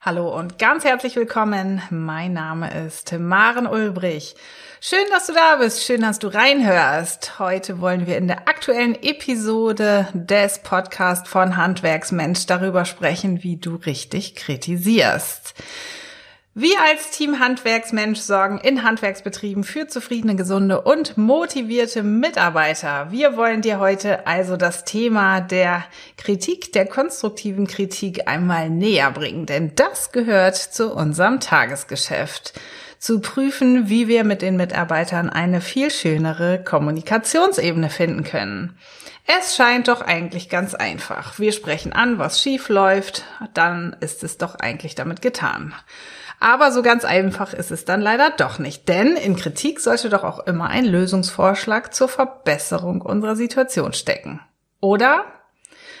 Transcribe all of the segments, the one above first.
Hallo und ganz herzlich willkommen. Mein Name ist Maren Ulbrich. Schön, dass du da bist. Schön, dass du reinhörst. Heute wollen wir in der aktuellen Episode des Podcasts von Handwerksmensch darüber sprechen, wie du richtig kritisierst. Wir als Team Handwerksmensch sorgen in Handwerksbetrieben für zufriedene, gesunde und motivierte Mitarbeiter. Wir wollen dir heute also das Thema der Kritik, der konstruktiven Kritik einmal näher bringen, denn das gehört zu unserem Tagesgeschäft. Zu prüfen, wie wir mit den Mitarbeitern eine viel schönere Kommunikationsebene finden können. Es scheint doch eigentlich ganz einfach. Wir sprechen an, was schief läuft, dann ist es doch eigentlich damit getan. Aber so ganz einfach ist es dann leider doch nicht, denn in Kritik sollte doch auch immer ein Lösungsvorschlag zur Verbesserung unserer Situation stecken. Oder?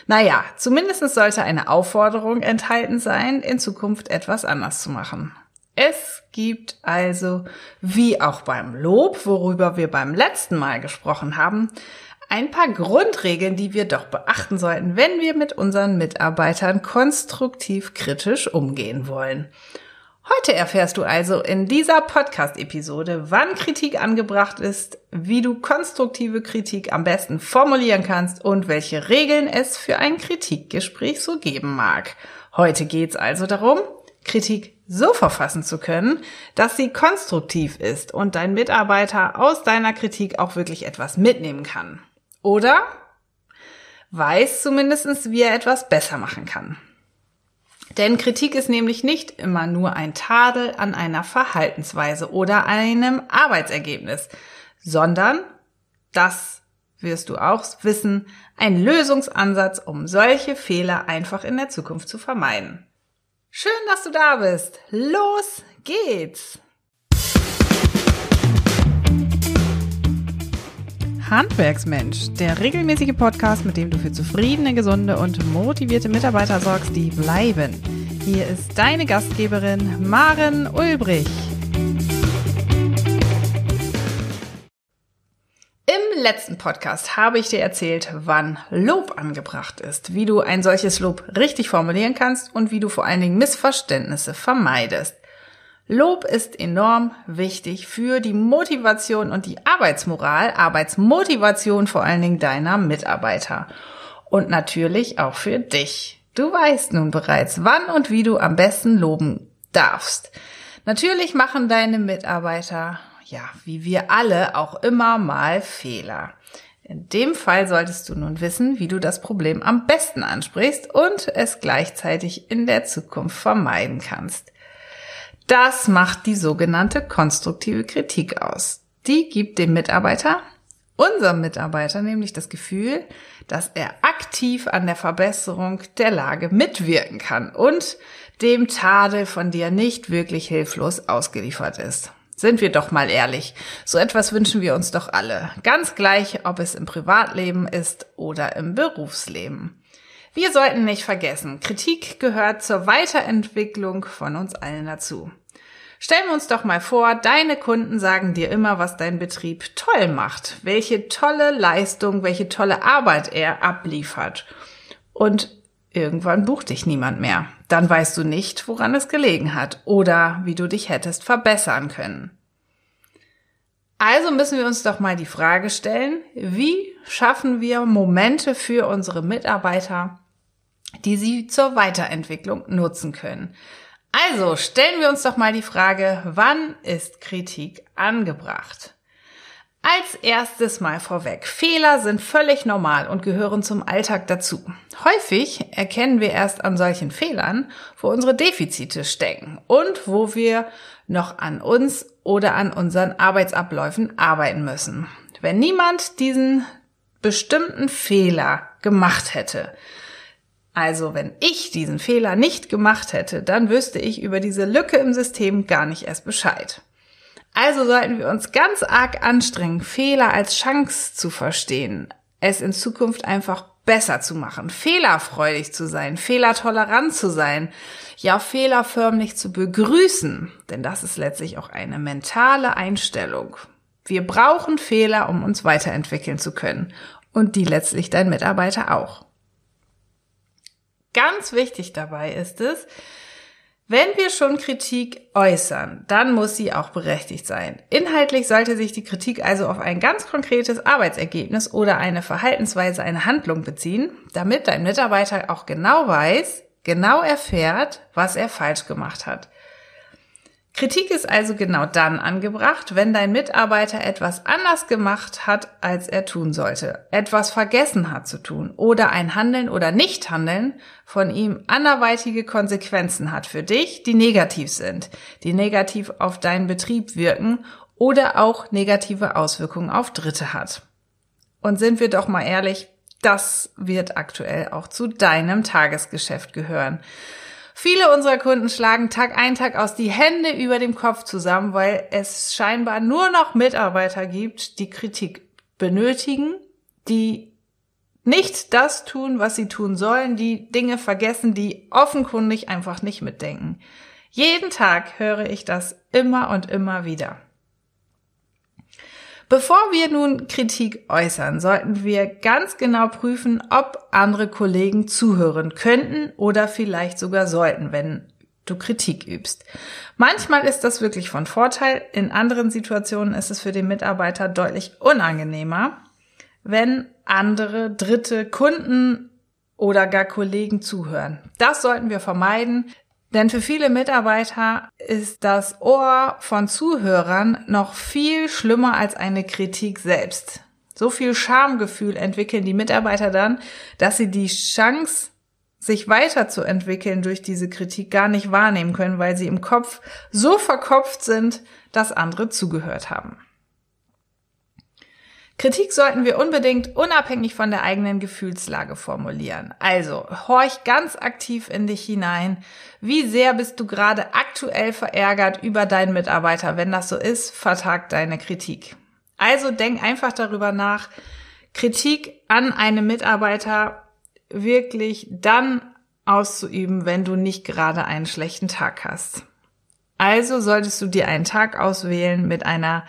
Naja, zumindest sollte eine Aufforderung enthalten sein, in Zukunft etwas anders zu machen. Es gibt also, wie auch beim Lob, worüber wir beim letzten Mal gesprochen haben, ein paar Grundregeln, die wir doch beachten sollten, wenn wir mit unseren Mitarbeitern konstruktiv kritisch umgehen wollen. Heute erfährst du also in dieser Podcast-Episode, wann Kritik angebracht ist, wie du konstruktive Kritik am besten formulieren kannst und welche Regeln es für ein Kritikgespräch so geben mag. Heute geht's also darum, Kritik so verfassen zu können, dass sie konstruktiv ist und dein Mitarbeiter aus deiner Kritik auch wirklich etwas mitnehmen kann. Oder weiß zumindestens, wie er etwas besser machen kann. Denn Kritik ist nämlich nicht immer nur ein Tadel an einer Verhaltensweise oder einem Arbeitsergebnis, sondern, das wirst du auch wissen, ein Lösungsansatz, um solche Fehler einfach in der Zukunft zu vermeiden. Schön, dass du da bist. Los geht's! Handwerksmensch, der regelmäßige Podcast, mit dem du für zufriedene, gesunde und motivierte Mitarbeiter sorgst, die bleiben. Hier ist deine Gastgeberin Maren Ulbrich. Im letzten Podcast habe ich dir erzählt, wann Lob angebracht ist, wie du ein solches Lob richtig formulieren kannst und wie du vor allen Dingen Missverständnisse vermeidest. Lob ist enorm wichtig für die Motivation und die Arbeitsmoral, Arbeitsmotivation vor allen Dingen deiner Mitarbeiter. Und natürlich auch für dich. Du weißt nun bereits, wann und wie du am besten loben darfst. Natürlich machen deine Mitarbeiter, ja, wie wir alle, auch immer mal Fehler. In dem Fall solltest du nun wissen, wie du das Problem am besten ansprichst und es gleichzeitig in der Zukunft vermeiden kannst. Das macht die sogenannte konstruktive Kritik aus. Die gibt dem Mitarbeiter, unserem Mitarbeiter nämlich das Gefühl, dass er aktiv an der Verbesserung der Lage mitwirken kann und dem Tadel von dir nicht wirklich hilflos ausgeliefert ist. Sind wir doch mal ehrlich. So etwas wünschen wir uns doch alle. Ganz gleich, ob es im Privatleben ist oder im Berufsleben. Wir sollten nicht vergessen, Kritik gehört zur Weiterentwicklung von uns allen dazu. Stellen wir uns doch mal vor, deine Kunden sagen dir immer, was dein Betrieb toll macht, welche tolle Leistung, welche tolle Arbeit er abliefert. Und irgendwann bucht dich niemand mehr. Dann weißt du nicht, woran es gelegen hat oder wie du dich hättest verbessern können. Also müssen wir uns doch mal die Frage stellen, wie schaffen wir Momente für unsere Mitarbeiter, die sie zur Weiterentwicklung nutzen können. Also stellen wir uns doch mal die Frage, wann ist Kritik angebracht? Als erstes mal vorweg. Fehler sind völlig normal und gehören zum Alltag dazu. Häufig erkennen wir erst an solchen Fehlern, wo unsere Defizite stecken und wo wir noch an uns oder an unseren Arbeitsabläufen arbeiten müssen. Wenn niemand diesen bestimmten Fehler gemacht hätte, also wenn ich diesen Fehler nicht gemacht hätte, dann wüsste ich über diese Lücke im System gar nicht erst Bescheid. Also sollten wir uns ganz arg anstrengen, Fehler als Chance zu verstehen, es in Zukunft einfach besser zu machen, fehlerfreudig zu sein, fehlertolerant zu sein, ja Fehler förmlich zu begrüßen, denn das ist letztlich auch eine mentale Einstellung. Wir brauchen Fehler, um uns weiterentwickeln zu können und die letztlich dein Mitarbeiter auch. Ganz wichtig dabei ist es, Wenn wir schon Kritik äußern, dann muss sie auch berechtigt sein. Inhaltlich sollte sich die Kritik also auf ein ganz konkretes Arbeitsergebnis oder eine Verhaltensweise, eine Handlung beziehen, damit dein Mitarbeiter auch genau weiß, genau erfährt, was er falsch gemacht hat. Kritik ist also genau dann angebracht, wenn dein Mitarbeiter etwas anders gemacht hat, als er tun sollte, etwas vergessen hat zu tun oder ein Handeln oder Nichthandeln von ihm anderweitige Konsequenzen hat für dich, die negativ sind, die negativ auf deinen Betrieb wirken oder auch negative Auswirkungen auf Dritte hat. Und sind wir doch mal ehrlich, das wird aktuell auch zu deinem Tagesgeschäft gehören. Viele unserer Kunden schlagen Tag ein, Tag aus die Hände über dem Kopf zusammen, weil es scheinbar nur noch Mitarbeiter gibt, die Kritik benötigen, die nicht das tun, was sie tun sollen, die Dinge vergessen, die offenkundig einfach nicht mitdenken. Jeden Tag höre ich das immer und immer wieder. Bevor wir nun Kritik äußern, sollten wir ganz genau prüfen, ob andere Kollegen zuhören könnten oder vielleicht sogar sollten, wenn du Kritik übst. Manchmal ist das wirklich von Vorteil, in anderen Situationen ist es für den Mitarbeiter deutlich unangenehmer, wenn andere, dritte Kunden oder gar Kollegen zuhören. Das sollten wir vermeiden. Denn für viele Mitarbeiter ist das Ohr von Zuhörern noch viel schlimmer als eine Kritik selbst. So viel Schamgefühl entwickeln die Mitarbeiter dann, dass sie die Chance, sich weiterzuentwickeln durch diese Kritik gar nicht wahrnehmen können, weil sie im Kopf so verkopft sind, dass andere zugehört haben. Kritik sollten wir unbedingt unabhängig von der eigenen Gefühlslage formulieren. Also, horch ganz aktiv in dich hinein. Wie sehr bist du gerade aktuell verärgert über deinen Mitarbeiter? Wenn das so ist, vertagt deine Kritik. Also denk einfach darüber nach, Kritik an einem Mitarbeiter wirklich dann auszuüben, wenn du nicht gerade einen schlechten Tag hast. Also solltest du dir einen Tag auswählen mit einer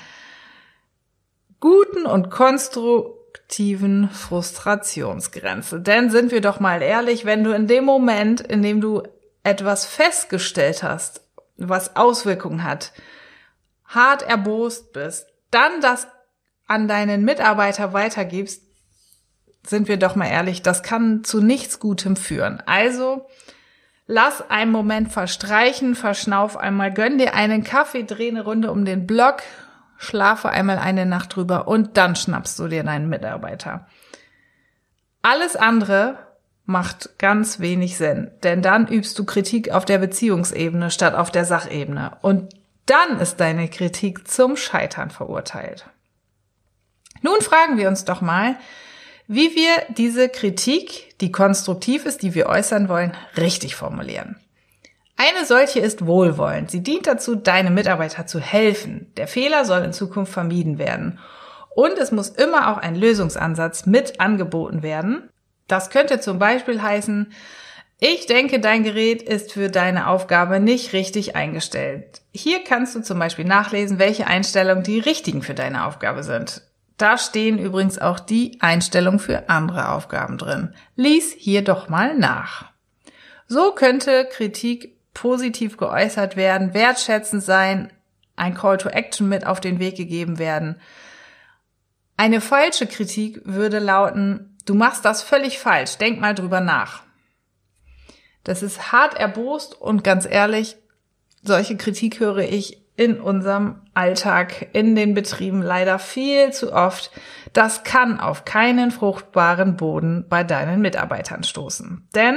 guten und konstruktiven Frustrationsgrenze. Denn sind wir doch mal ehrlich, wenn du in dem Moment, in dem du etwas festgestellt hast, was Auswirkungen hat, hart erbost bist, dann das an deinen Mitarbeiter weitergibst, sind wir doch mal ehrlich, das kann zu nichts Gutem führen. Also lass einen Moment verstreichen, verschnauf einmal, gönn dir einen Kaffee, dreh eine Runde um den Block, schlafe einmal eine Nacht drüber und dann schnappst du dir deinen Mitarbeiter. Alles andere macht ganz wenig Sinn, denn dann übst du Kritik auf der Beziehungsebene statt auf der Sachebene und dann ist deine Kritik zum Scheitern verurteilt. Nun fragen wir uns doch mal, wie wir diese Kritik, die konstruktiv ist, die wir äußern wollen, richtig formulieren. Eine solche ist wohlwollend. Sie dient dazu, deinem Mitarbeiter zu helfen. Der Fehler soll in Zukunft vermieden werden. Und es muss immer auch ein Lösungsansatz mit angeboten werden. Das könnte zum Beispiel heißen, ich denke, dein Gerät ist für deine Aufgabe nicht richtig eingestellt. Hier kannst du zum Beispiel nachlesen, welche Einstellungen die richtigen für deine Aufgabe sind. Da stehen übrigens auch die Einstellungen für andere Aufgaben drin. Lies hier doch mal nach. So könnte Kritik positiv geäußert werden, wertschätzend sein, ein Call to Action mit auf den Weg gegeben werden. Eine falsche Kritik würde lauten, du machst das völlig falsch, denk mal drüber nach. Das ist hart erbost und ganz ehrlich, solche Kritik höre ich in unserem Alltag, in den Betrieben leider viel zu oft. Das kann auf keinen fruchtbaren Boden bei deinen Mitarbeitern stoßen. Denn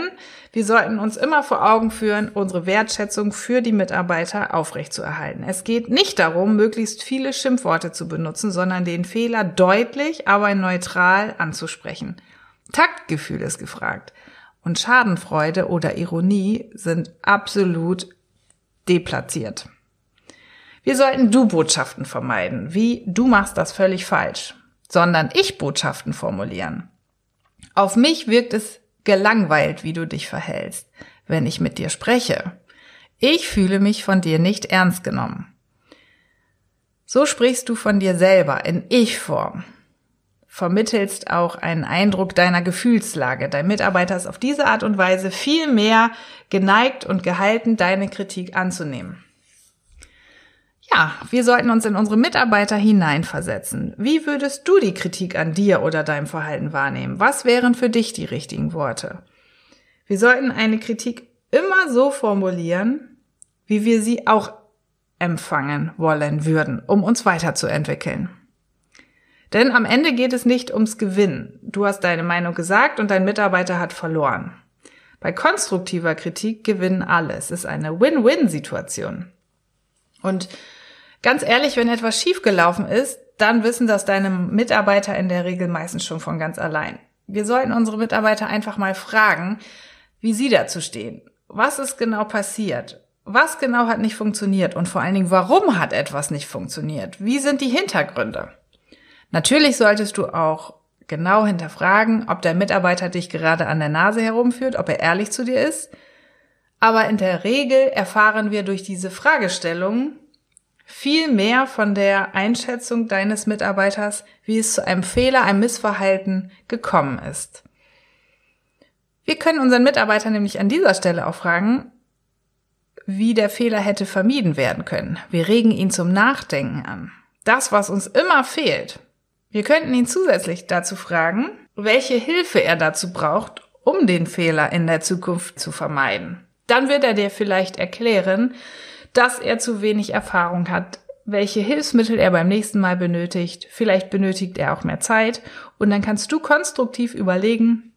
wir sollten uns immer vor Augen führen, unsere Wertschätzung für die Mitarbeiter aufrechtzuerhalten. Es geht nicht darum, möglichst viele Schimpfworte zu benutzen, sondern den Fehler deutlich, aber neutral anzusprechen. Taktgefühl ist gefragt. Und Schadenfreude oder Ironie sind absolut deplatziert. Wir sollten Du-Botschaften vermeiden, wie du machst das völlig falsch, sondern Ich-Botschaften formulieren. Auf mich wirkt es gelangweilt, wie du dich verhältst, wenn ich mit dir spreche. Ich fühle mich von dir nicht ernst genommen. So sprichst du von dir selber in Ich-Form. vermittelst auch einen Eindruck deiner Gefühlslage. Dein Mitarbeiter ist auf diese Art und Weise viel mehr geneigt und gehalten, deine Kritik anzunehmen. Ja, wir sollten uns in unsere Mitarbeiter hineinversetzen. Wie würdest du die Kritik an dir oder deinem Verhalten wahrnehmen? Was wären für dich die richtigen Worte? Wir sollten eine Kritik immer so formulieren, wie wir sie auch empfangen wollen würden, um uns weiterzuentwickeln. Denn am Ende geht es nicht ums Gewinnen. Du hast deine Meinung gesagt und dein Mitarbeiter hat verloren. Bei konstruktiver Kritik gewinnen alle. Es ist eine Win-Win-Situation. Und ganz ehrlich, wenn etwas schiefgelaufen ist, dann wissen das deine Mitarbeiter in der Regel meistens schon von ganz allein. Wir sollten unsere Mitarbeiter einfach mal fragen, wie sie dazu stehen. Was ist genau passiert? Was genau hat nicht funktioniert? Und vor allen Dingen, warum hat etwas nicht funktioniert? Wie sind die Hintergründe? Natürlich solltest du auch genau hinterfragen, ob der Mitarbeiter dich gerade an der Nase herumführt, ob er ehrlich zu dir ist. Aber in der Regel erfahren wir durch diese Fragestellung viel mehr von der Einschätzung deines Mitarbeiters, wie es zu einem Fehler, einem Missverhalten gekommen ist. Wir können unseren Mitarbeiter nämlich an dieser Stelle auch fragen, wie der Fehler hätte vermieden werden können. Wir regen ihn zum Nachdenken an. Das, was uns immer fehlt, wir könnten ihn zusätzlich dazu fragen, welche Hilfe er dazu braucht, um den Fehler in der Zukunft zu vermeiden. Dann wird er dir vielleicht erklären, dass er zu wenig Erfahrung hat, welche Hilfsmittel er beim nächsten Mal benötigt. Vielleicht benötigt er auch mehr Zeit und dann kannst du konstruktiv überlegen,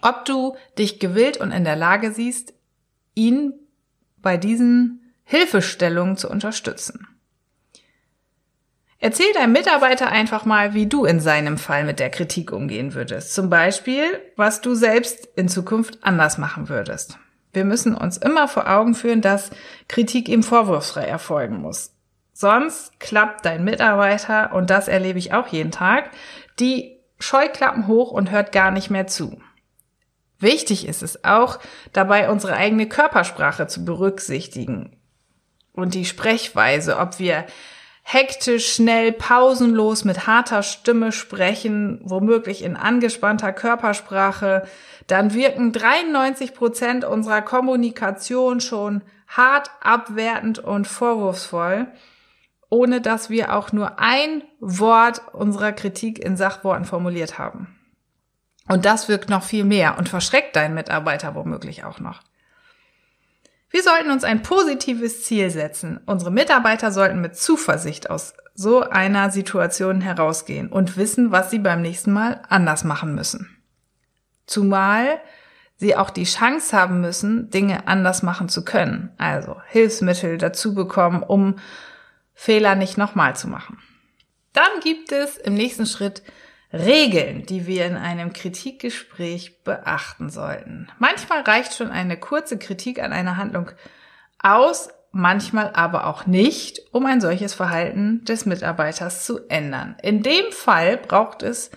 ob du dich gewillt und in der Lage siehst, ihn bei diesen Hilfestellungen zu unterstützen. Erzähl deinem Mitarbeiter einfach mal, wie du in seinem Fall mit der Kritik umgehen würdest. Zum Beispiel, was du selbst in Zukunft anders machen würdest. Wir müssen uns immer vor Augen führen, dass Kritik ihm vorwurfsfrei erfolgen muss. Sonst klappt dein Mitarbeiter, und das erlebe ich auch jeden Tag, die Scheuklappen hoch und hört gar nicht mehr zu. Wichtig ist es auch, dabei unsere eigene Körpersprache zu berücksichtigen und die Sprechweise, ob wir hektisch, schnell, pausenlos mit harter Stimme sprechen, womöglich in angespannter Körpersprache, dann wirken 93 Prozent unserer Kommunikation schon hart, abwertend und vorwurfsvoll, ohne dass wir auch nur ein Wort unserer Kritik in Sachworten formuliert haben. Und das wirkt noch viel mehr und verschreckt deinen Mitarbeiter womöglich auch noch. Wir sollten uns ein positives Ziel setzen. Unsere Mitarbeiter sollten mit Zuversicht aus so einer Situation herausgehen und wissen, was sie beim nächsten Mal anders machen müssen. Zumal sie auch die Chance haben müssen, Dinge anders machen zu können, also Hilfsmittel dazu bekommen, um Fehler nicht nochmal zu machen. Dann gibt es im nächsten Schritt Regeln, die wir in einem Kritikgespräch beachten sollten. Manchmal reicht schon eine kurze Kritik an einer Handlung aus, manchmal aber auch nicht, um ein solches Verhalten des Mitarbeiters zu ändern. In dem Fall braucht es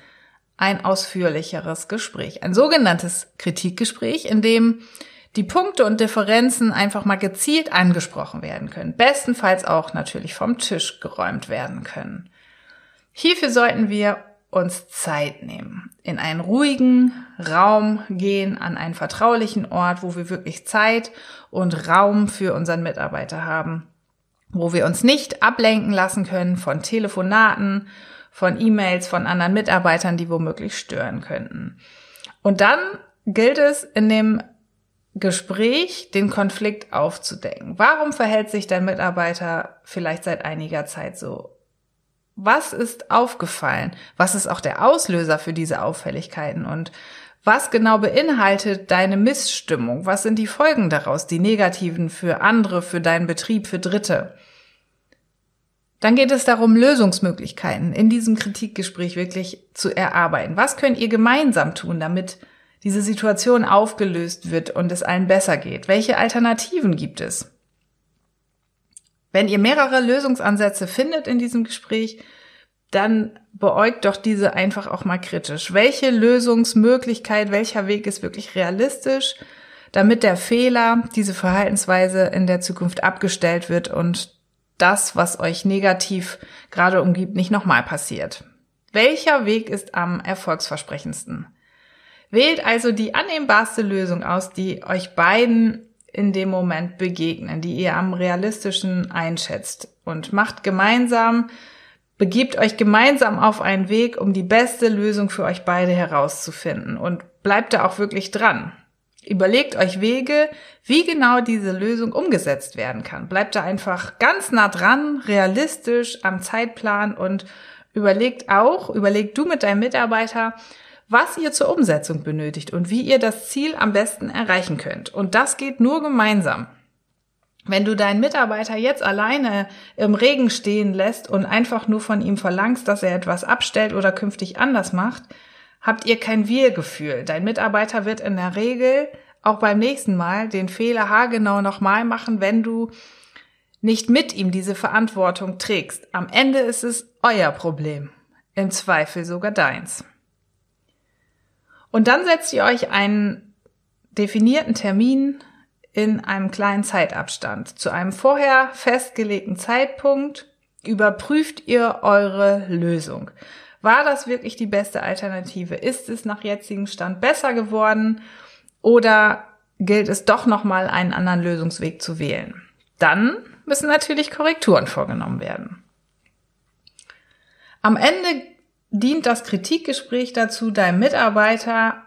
ein ausführlicheres Gespräch, ein sogenanntes Kritikgespräch, in dem die Punkte und Differenzen einfach mal gezielt angesprochen werden können, bestenfalls auch natürlich vom Tisch geräumt werden können. Hierfür sollten wir uns Zeit nehmen, in einen ruhigen Raum gehen, an einen vertraulichen Ort, wo wir wirklich Zeit und Raum für unseren Mitarbeiter haben, wo wir uns nicht ablenken lassen können von Telefonaten, von E-Mails, von anderen Mitarbeitern, die womöglich stören könnten. Und dann gilt es in dem Gespräch den Konflikt aufzudecken. Warum verhält sich dein Mitarbeiter vielleicht seit einiger Zeit so? Was ist aufgefallen? Was ist auch der Auslöser für diese Auffälligkeiten? Und was genau beinhaltet deine Missstimmung? Was sind die Folgen daraus, die negativen für andere, für deinen Betrieb, für Dritte? Dann geht es darum, Lösungsmöglichkeiten in diesem Kritikgespräch wirklich zu erarbeiten. Was könnt ihr gemeinsam tun, damit diese Situation aufgelöst wird und es allen besser geht? Welche Alternativen gibt es? Wenn ihr mehrere Lösungsansätze findet in diesem Gespräch, dann beäugt doch diese einfach auch mal kritisch. Welche Lösungsmöglichkeit, welcher Weg ist wirklich realistisch, damit der Fehler, diese Verhaltensweise in der Zukunft abgestellt wird und das, was euch negativ gerade umgibt, nicht nochmal passiert. Welcher Weg ist am erfolgsversprechendsten? Wählt also die annehmbarste Lösung aus, die euch beiden in dem Moment begegnen, die ihr am realistischen einschätzt und macht gemeinsam, begebt euch gemeinsam auf einen Weg, um die beste Lösung für euch beide herauszufinden und bleibt da auch wirklich dran. Überlegt euch Wege, wie genau diese Lösung umgesetzt werden kann. Bleibt da einfach ganz nah dran, realistisch am Zeitplan und überlegt auch, überlegt du mit deinem Mitarbeiter, was ihr zur Umsetzung benötigt und wie ihr das Ziel am besten erreichen könnt. Und das geht nur gemeinsam. Wenn du deinen Mitarbeiter jetzt alleine im Regen stehen lässt und einfach nur von ihm verlangst, dass er etwas abstellt oder künftig anders macht, habt ihr kein Wir-Gefühl. Dein Mitarbeiter wird in der Regel auch beim nächsten Mal den Fehler haargenau nochmal machen, wenn du nicht mit ihm diese Verantwortung trägst. Am Ende ist es euer Problem. Im Zweifel sogar deins. Und dann setzt ihr euch einen definierten Termin in einem kleinen Zeitabstand. Zu einem vorher festgelegten Zeitpunkt überprüft ihr eure Lösung. War das wirklich die beste Alternative? Ist es nach jetzigem Stand besser geworden? Oder gilt es doch nochmal einen anderen Lösungsweg zu wählen? Dann müssen natürlich Korrekturen vorgenommen werden. Am Ende dient das Kritikgespräch dazu, deinem Mitarbeiter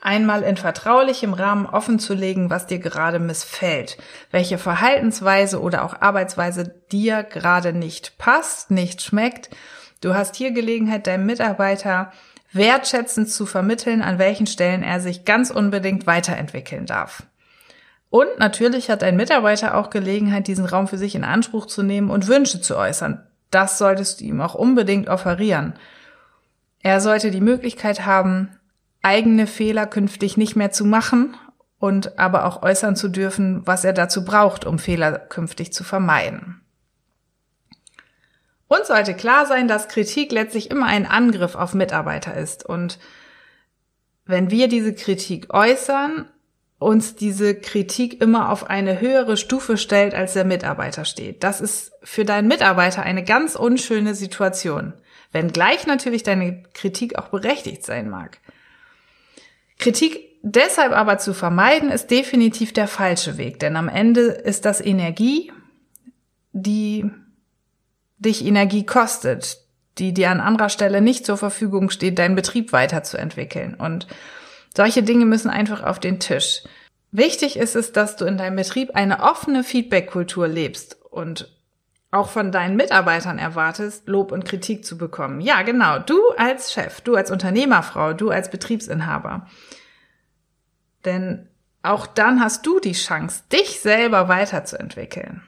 einmal in vertraulichem Rahmen offenzulegen, was dir gerade missfällt, welche Verhaltensweise oder auch Arbeitsweise dir gerade nicht passt, nicht schmeckt. Du hast hier Gelegenheit, deinem Mitarbeiter wertschätzend zu vermitteln, an welchen Stellen er sich ganz unbedingt weiterentwickeln darf. Und natürlich hat dein Mitarbeiter auch Gelegenheit, diesen Raum für sich in Anspruch zu nehmen und Wünsche zu äußern. Das solltest du ihm auch unbedingt offerieren. Er sollte die Möglichkeit haben, eigene Fehler künftig nicht mehr zu machen und aber auch äußern zu dürfen, was er dazu braucht, um Fehler künftig zu vermeiden. Uns sollte klar sein, dass Kritik letztlich immer ein Angriff auf Mitarbeiter ist und wenn wir diese Kritik äußern, uns diese Kritik immer auf eine höhere Stufe stellt, als der Mitarbeiter steht. Das ist für deinen Mitarbeiter eine ganz unschöne Situation. Wenngleich natürlich deine Kritik auch berechtigt sein mag. Kritik deshalb aber zu vermeiden, ist definitiv der falsche Weg, denn am Ende ist das Energie, die dich Energie kostet, die dir an anderer Stelle nicht zur Verfügung steht, deinen Betrieb weiterzuentwickeln. Und solche Dinge müssen einfach auf den Tisch. Wichtig ist es, dass du in deinem Betrieb eine offene Feedback-Kultur lebst und auch von deinen Mitarbeitern erwartest, Lob und Kritik zu bekommen. Ja, genau. Du als Chef, du als Unternehmerfrau, du als Betriebsinhaber. Denn auch dann hast du die Chance, dich selber weiterzuentwickeln.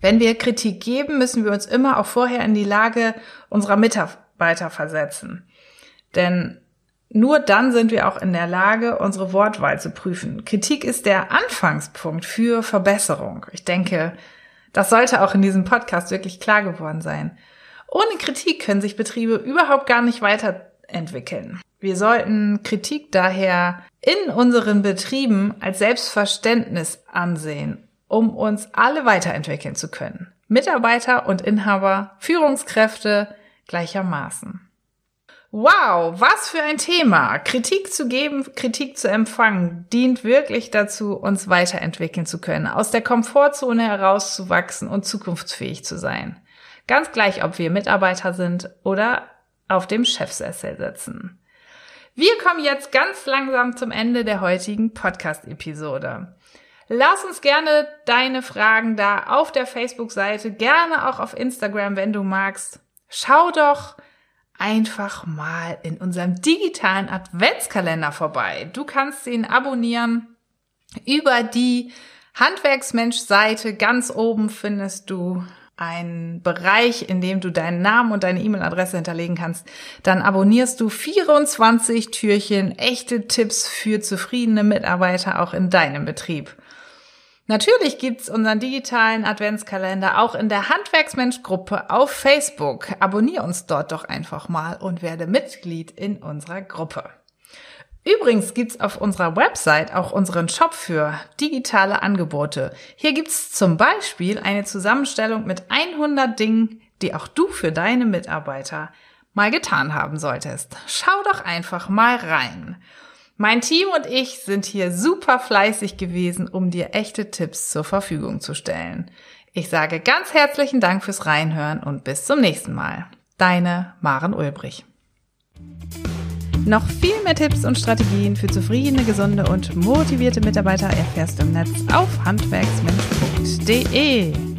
Wenn wir Kritik geben, müssen wir uns immer auch vorher in die Lage unserer Mitarbeiter versetzen. Denn nur dann sind wir auch in der Lage, unsere Wortwahl zu prüfen. Kritik ist der Anfangspunkt für Verbesserung. Ich denke, das sollte auch in diesem Podcast wirklich klar geworden sein. Ohne Kritik können sich Betriebe überhaupt gar nicht weiterentwickeln. Wir sollten Kritik daher in unseren Betrieben als Selbstverständnis ansehen, um uns alle weiterentwickeln zu können. Mitarbeiter und Inhaber, Führungskräfte gleichermaßen. Wow, was für ein Thema. Kritik zu geben, Kritik zu empfangen, dient wirklich dazu, uns weiterentwickeln zu können, aus der Komfortzone herauszuwachsen und zukunftsfähig zu sein. Ganz gleich, ob wir Mitarbeiter sind oder auf dem Chefsessel sitzen. Wir kommen jetzt ganz langsam zum Ende der heutigen Podcast-Episode. Lass uns gerne deine Fragen da auf der Facebook-Seite, gerne auch auf Instagram, wenn du magst. Schau doch, einfach mal in unserem digitalen Adventskalender vorbei. Du kannst ihn abonnieren über die Handwerksmensch-Seite. Ganz oben findest du einen Bereich, in dem du deinen Namen und deine E-Mail-Adresse hinterlegen kannst. Dann abonnierst du 24 Türchen echte Tipps für zufriedene Mitarbeiter auch in deinem Betrieb. Natürlich gibt's unseren digitalen Adventskalender auch in der Handwerksmensch-Gruppe auf Facebook. Abonnier uns dort doch einfach mal und werde Mitglied in unserer Gruppe. Übrigens gibt's auf unserer Website auch unseren Shop für digitale Angebote. Hier gibt's zum Beispiel eine Zusammenstellung mit 100 Dingen, die auch du für deine Mitarbeiter mal getan haben solltest. Schau doch einfach mal rein. Mein Team und ich sind hier super fleißig gewesen, um dir echte Tipps zur Verfügung zu stellen. Ich sage ganz herzlichen Dank fürs Reinhören und bis zum nächsten Mal. Deine Maren Ulbrich. Noch viel mehr Tipps und Strategien für zufriedene, gesunde und motivierte Mitarbeiter erfährst du im Netz auf handwerksmensch.de.